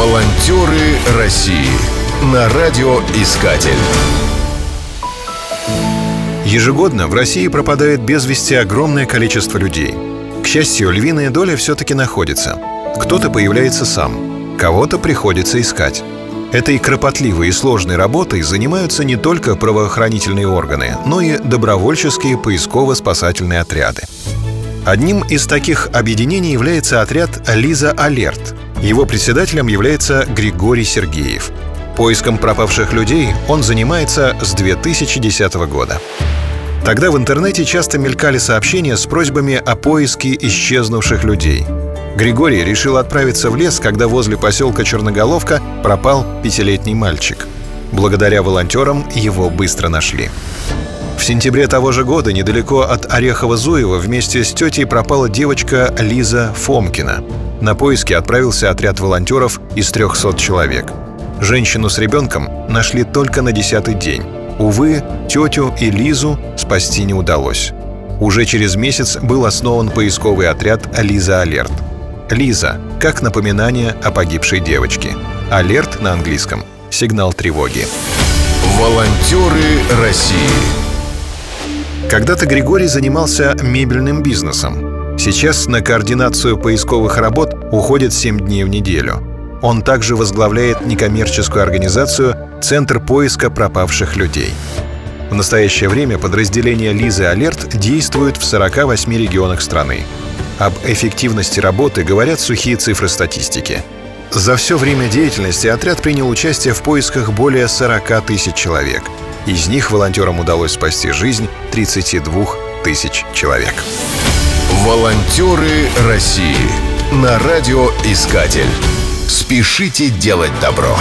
Волонтеры России на радиоискатель. Ежегодно в России пропадает без вести огромное количество людей. К счастью, львиная доля все-таки находится. Кто-то появляется сам, кого-то приходится искать. Этой кропотливой и сложной работой занимаются не только правоохранительные органы, но и добровольческие поисково-спасательные отряды. Одним из таких объединений является отряд «Лиза Алерт». Его председателем является Григорий Сергеев. Поиском пропавших людей он занимается с 2010 года. Тогда в интернете часто мелькали сообщения с просьбами о поиске исчезнувших людей. Григорий решил отправиться в лес, когда возле поселка Черноголовка пропал пятилетний мальчик. Благодаря волонтерам его быстро нашли. В сентябре того же года недалеко от Орехова-Зуева вместе с тетей пропала девочка Лиза Фомкина. На поиски отправился отряд волонтеров из 300 человек. Женщину с ребенком нашли только на десятый день. Увы, тетю и Лизу спасти не удалось. Уже через месяц был основан поисковый отряд «Лиза Алерт». «Лиза» — как напоминание о погибшей девочке. «Алерт» на английском — сигнал тревоги. Волонтеры России когда-то Григорий занимался мебельным бизнесом. Сейчас на координацию поисковых работ уходит 7 дней в неделю. Он также возглавляет некоммерческую организацию «Центр поиска пропавших людей». В настоящее время подразделение «Лизы Алерт» действует в 48 регионах страны. Об эффективности работы говорят сухие цифры статистики. За все время деятельности отряд принял участие в поисках более 40 тысяч человек – из них волонтерам удалось спасти жизнь 32 тысяч человек. Волонтеры России на радиоискатель. Спешите делать добро.